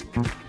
Disappointed.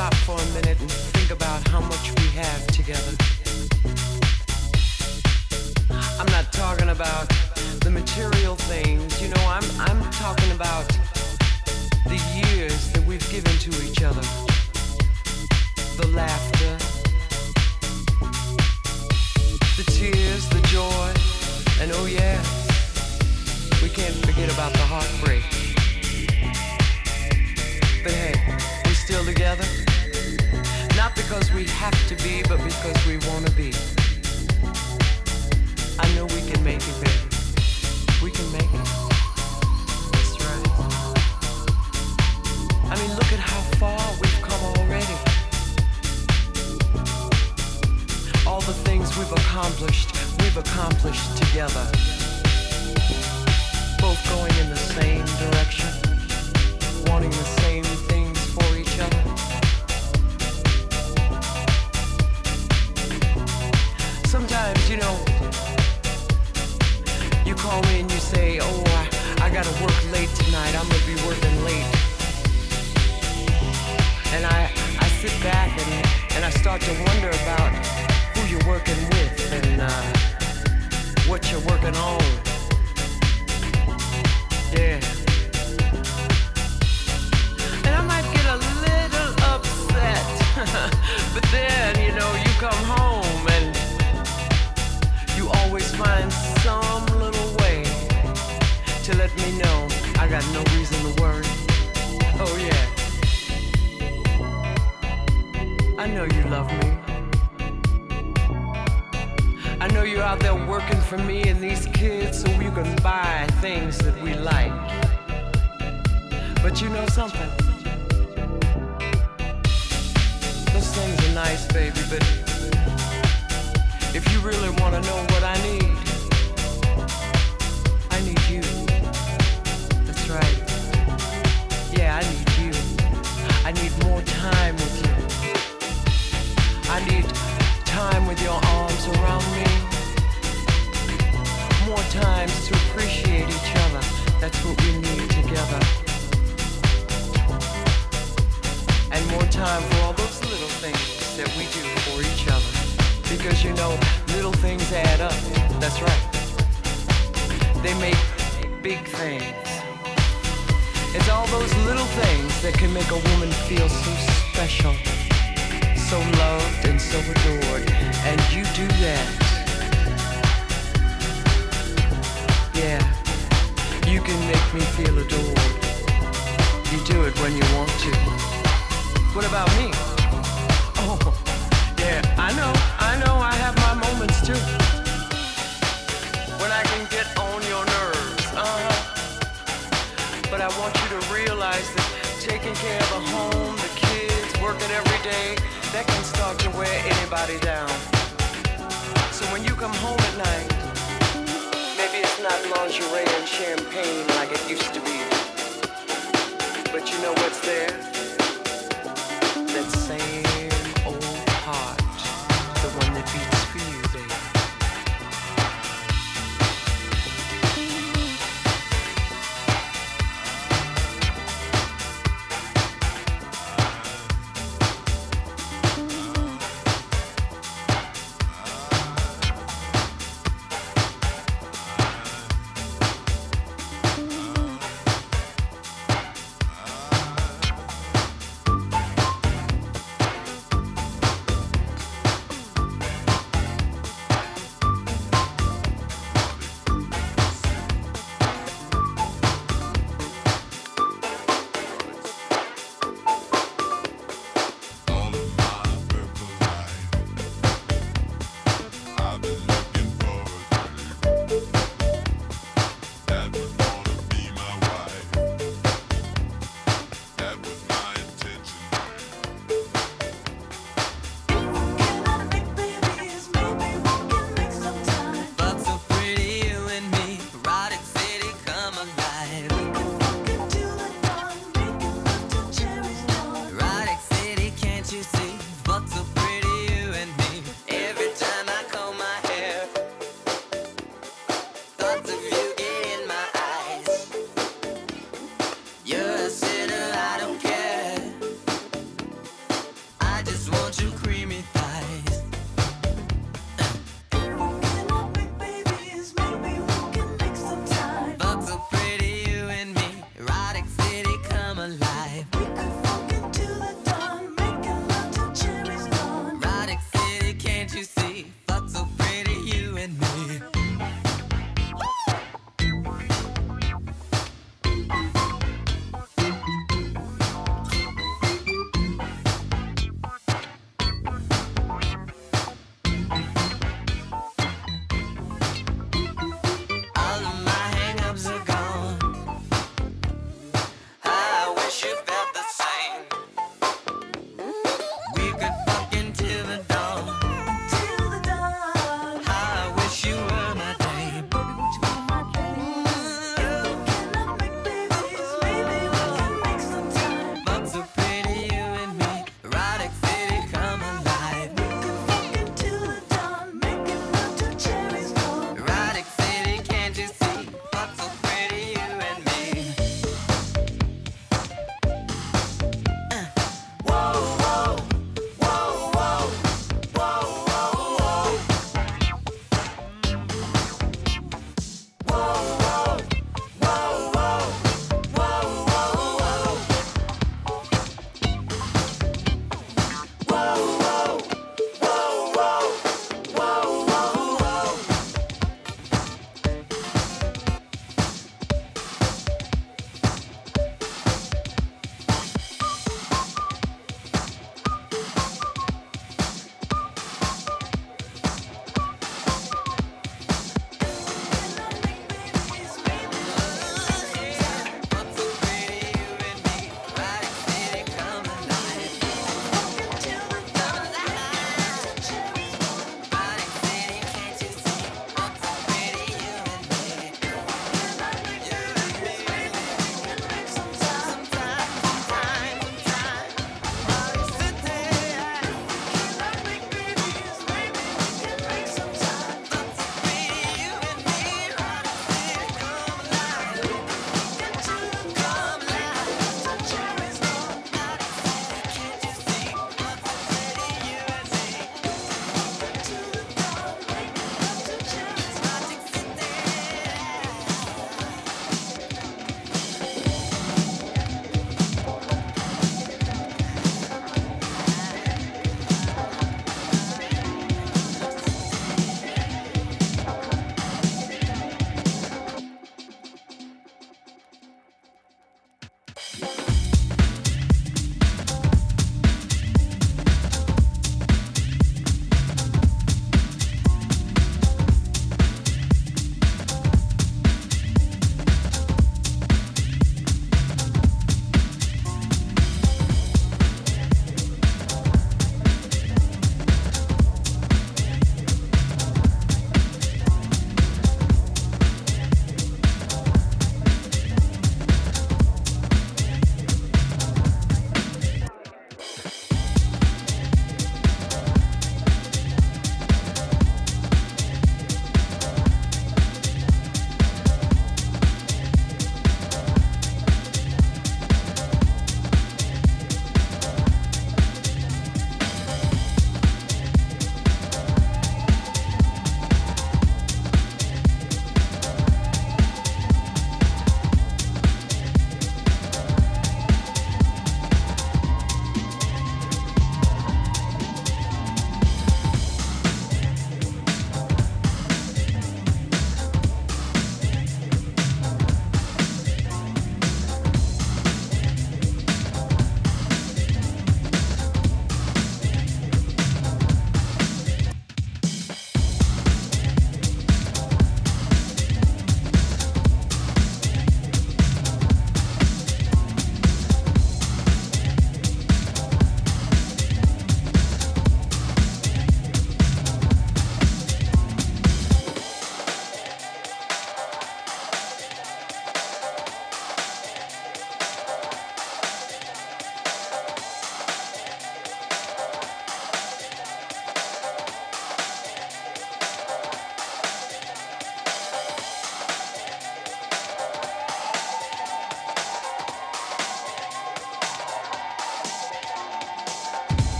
Stop for a minute and think about how much we have together. I'm not talking about the material things, you know, I'm I'm talking about the years that we've given to each other. The laughter, the tears, the joy, and oh yeah, we can't forget about the heartbreak. But hey, we're still together. Because we have to be, but because we want to be. I know we can make it, baby. We can make it. That's right. I mean, look at how far we've come already. All the things we've accomplished, we've accomplished together. Both going in the same direction, wanting the same start to wonder about who you're working with and uh, what you're working on. Yeah. And I might get a little upset. but then, you know, you come home and you always find some little way to let me know I got no reason to worry. Oh, yeah. Know you love me. I know you're out there working for me and these kids so you can buy things that we like. But you know something? Those things are nice, baby, but if you really want to know what I need, I need you. That's right. Yeah, I need you. I need more time with you. Need time with your arms around me. More times to appreciate each other. That's what we need together. And more time for all those little things that we do for each other. Because you know, little things add up. That's right. They make big things. It's all those little things that can make a woman feel so special, so loved and so adored. And you do that. Yeah, you can make me feel adored. You do it when you want to. What about me? Oh, yeah, I know, I know I have my moments too. When I can get on your nerves, uh-huh. But I want you to realize that taking care of a home, working every day, that can start to wear anybody down. So when you come home at night, maybe it's not lingerie and champagne like it used to be. But you know what's there?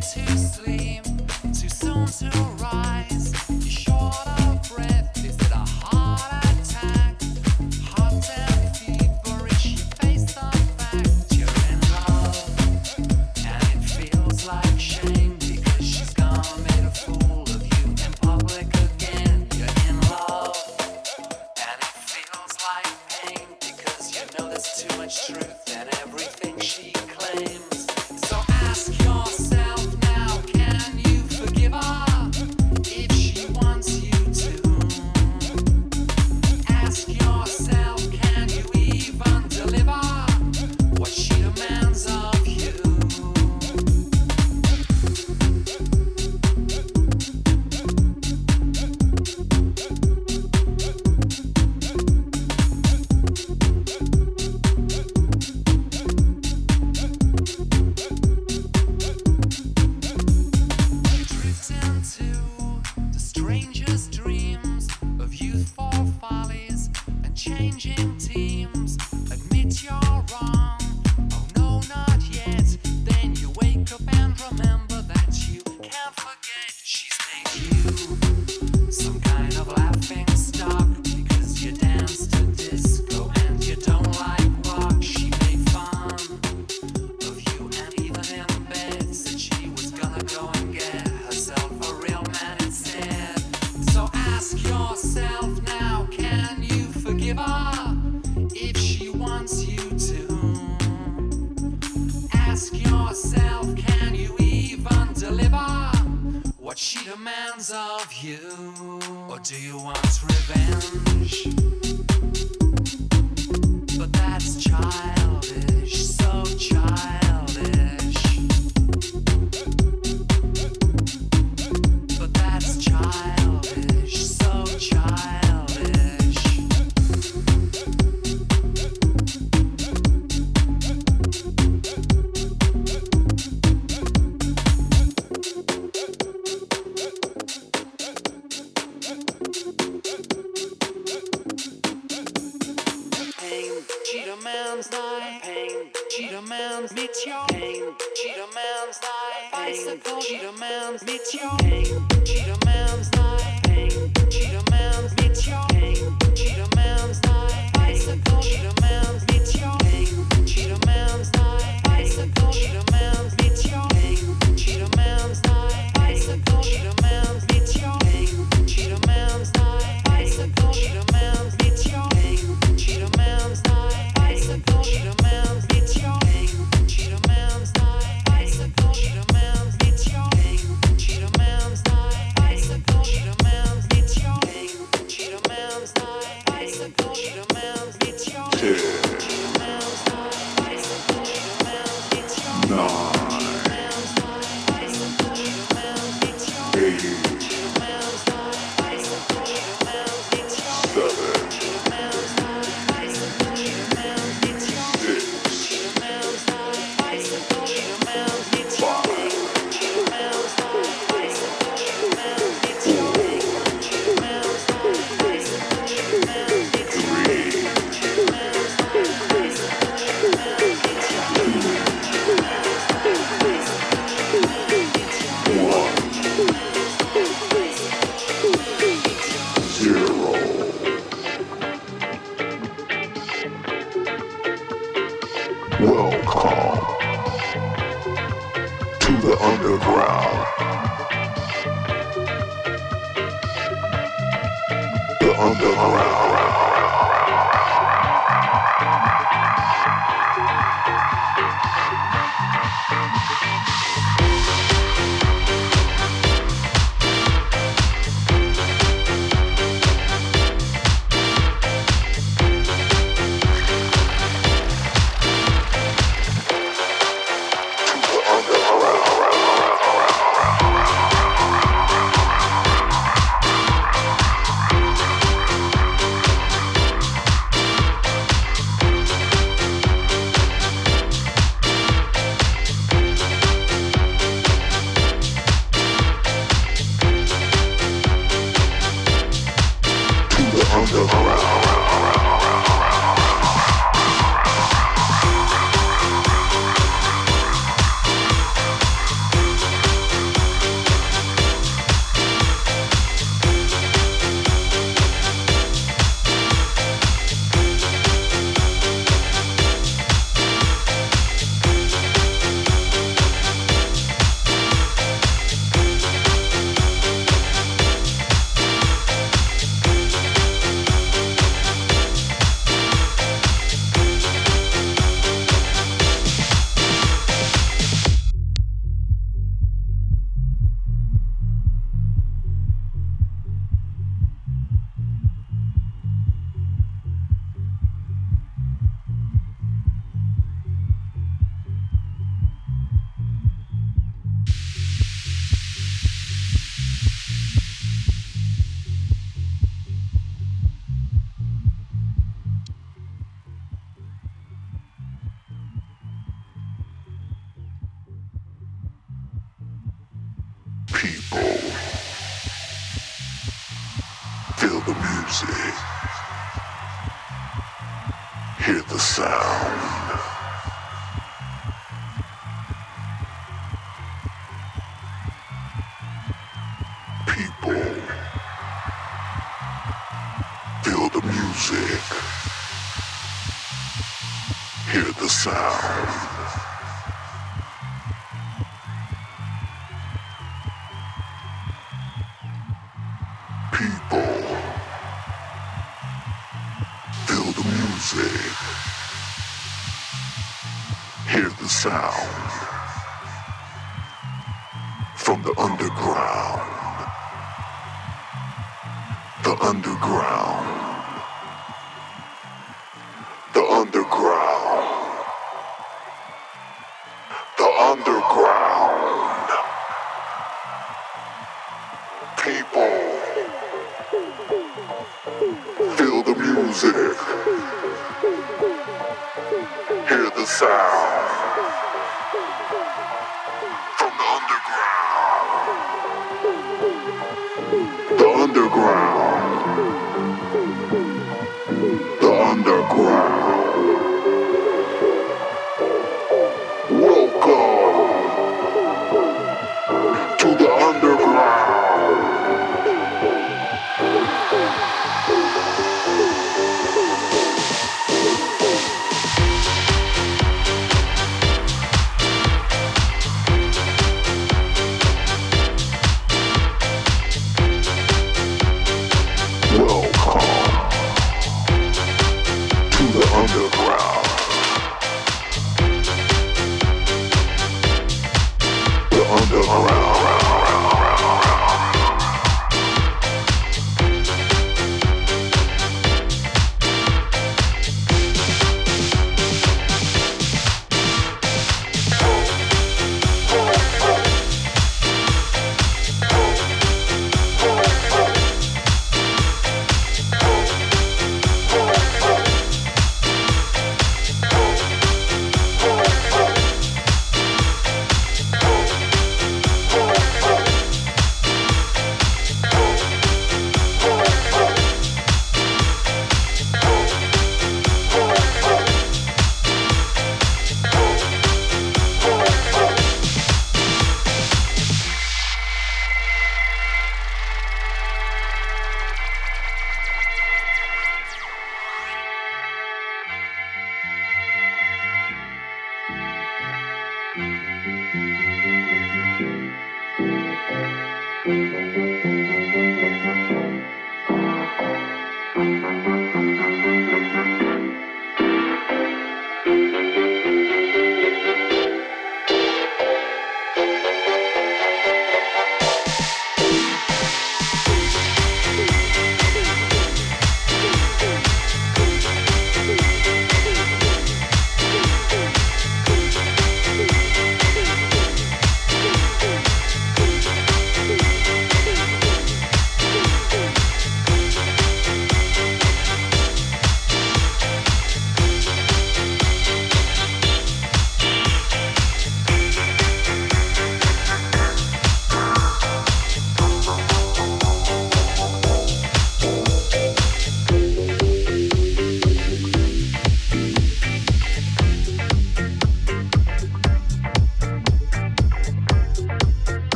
to sleep, too soon to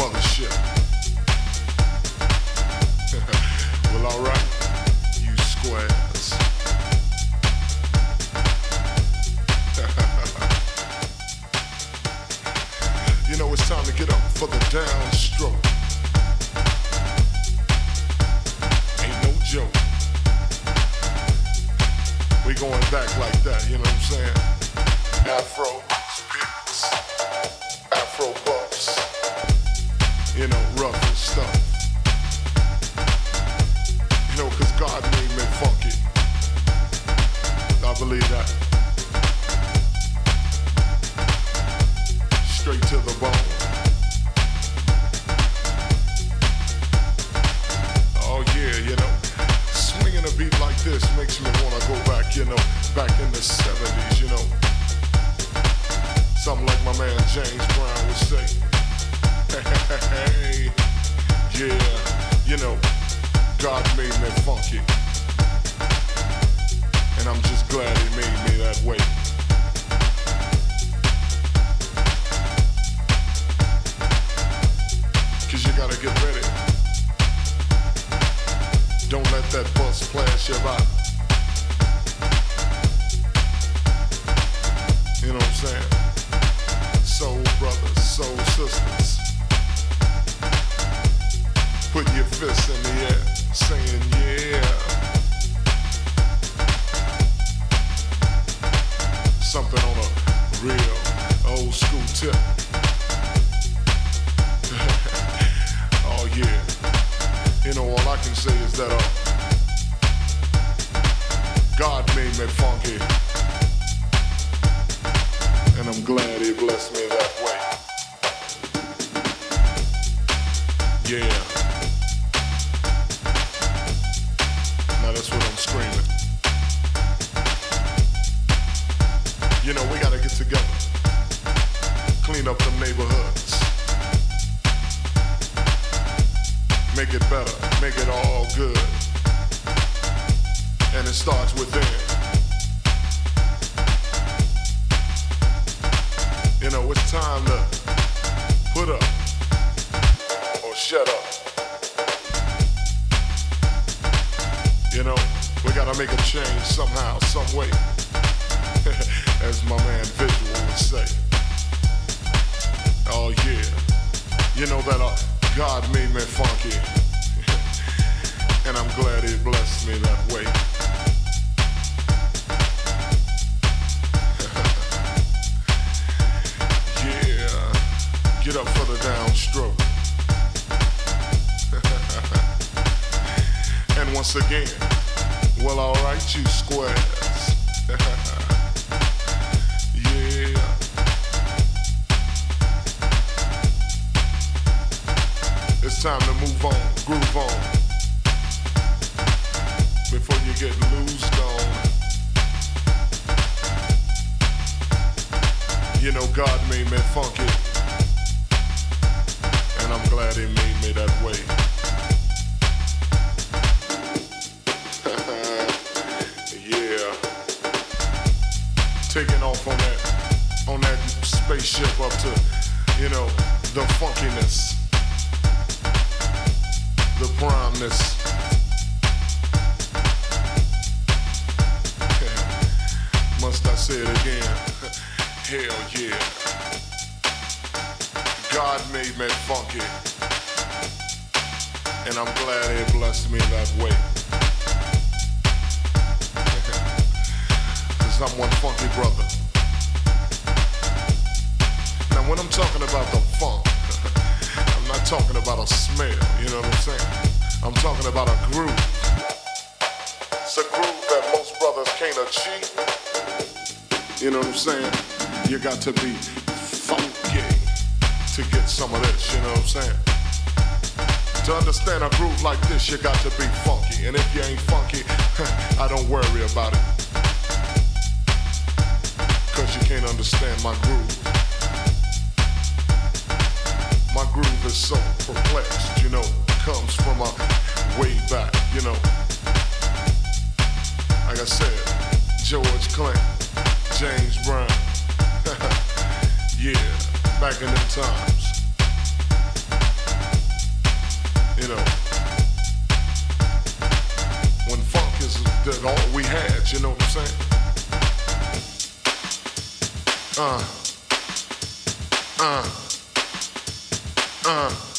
Afro God made me funky. And I'm glad he blessed me that way. Yeah. Now that's what I'm screaming. You know, we gotta get together. Clean up the neighborhoods. Make it better. Make it all good. And it starts within. You know, it's time to put up or shut up. You know, we gotta make a change somehow, some way. As my man Visual would say. Oh yeah. You know that uh, God made me funky. and I'm glad he blessed me that way. Again, well alright you squares. yeah. It's time to move on, groove on. Before you get loosed on. You know God made me funky. Primeness. Must I say it again? Hell yeah. God made me funky. And I'm glad he blessed me that way. Cause I'm one funky brother. Now when I'm talking about the funk, I'm not talking about a smell, you know what I'm saying? I'm talking about a groove. It's a groove that most brothers can't achieve. You know what I'm saying? You got to be funky to get some of this, you know what I'm saying? To understand a groove like this, you got to be funky. And if you ain't funky, I don't worry about it. Cause you can't understand my groove. My groove is so perplexed, you know, comes from a way back, you know. Like I said, George Clinton, James Brown. yeah, back in them times. You know. When funk is that all we had, you know what I'm saying? Uh. Uh. Uh.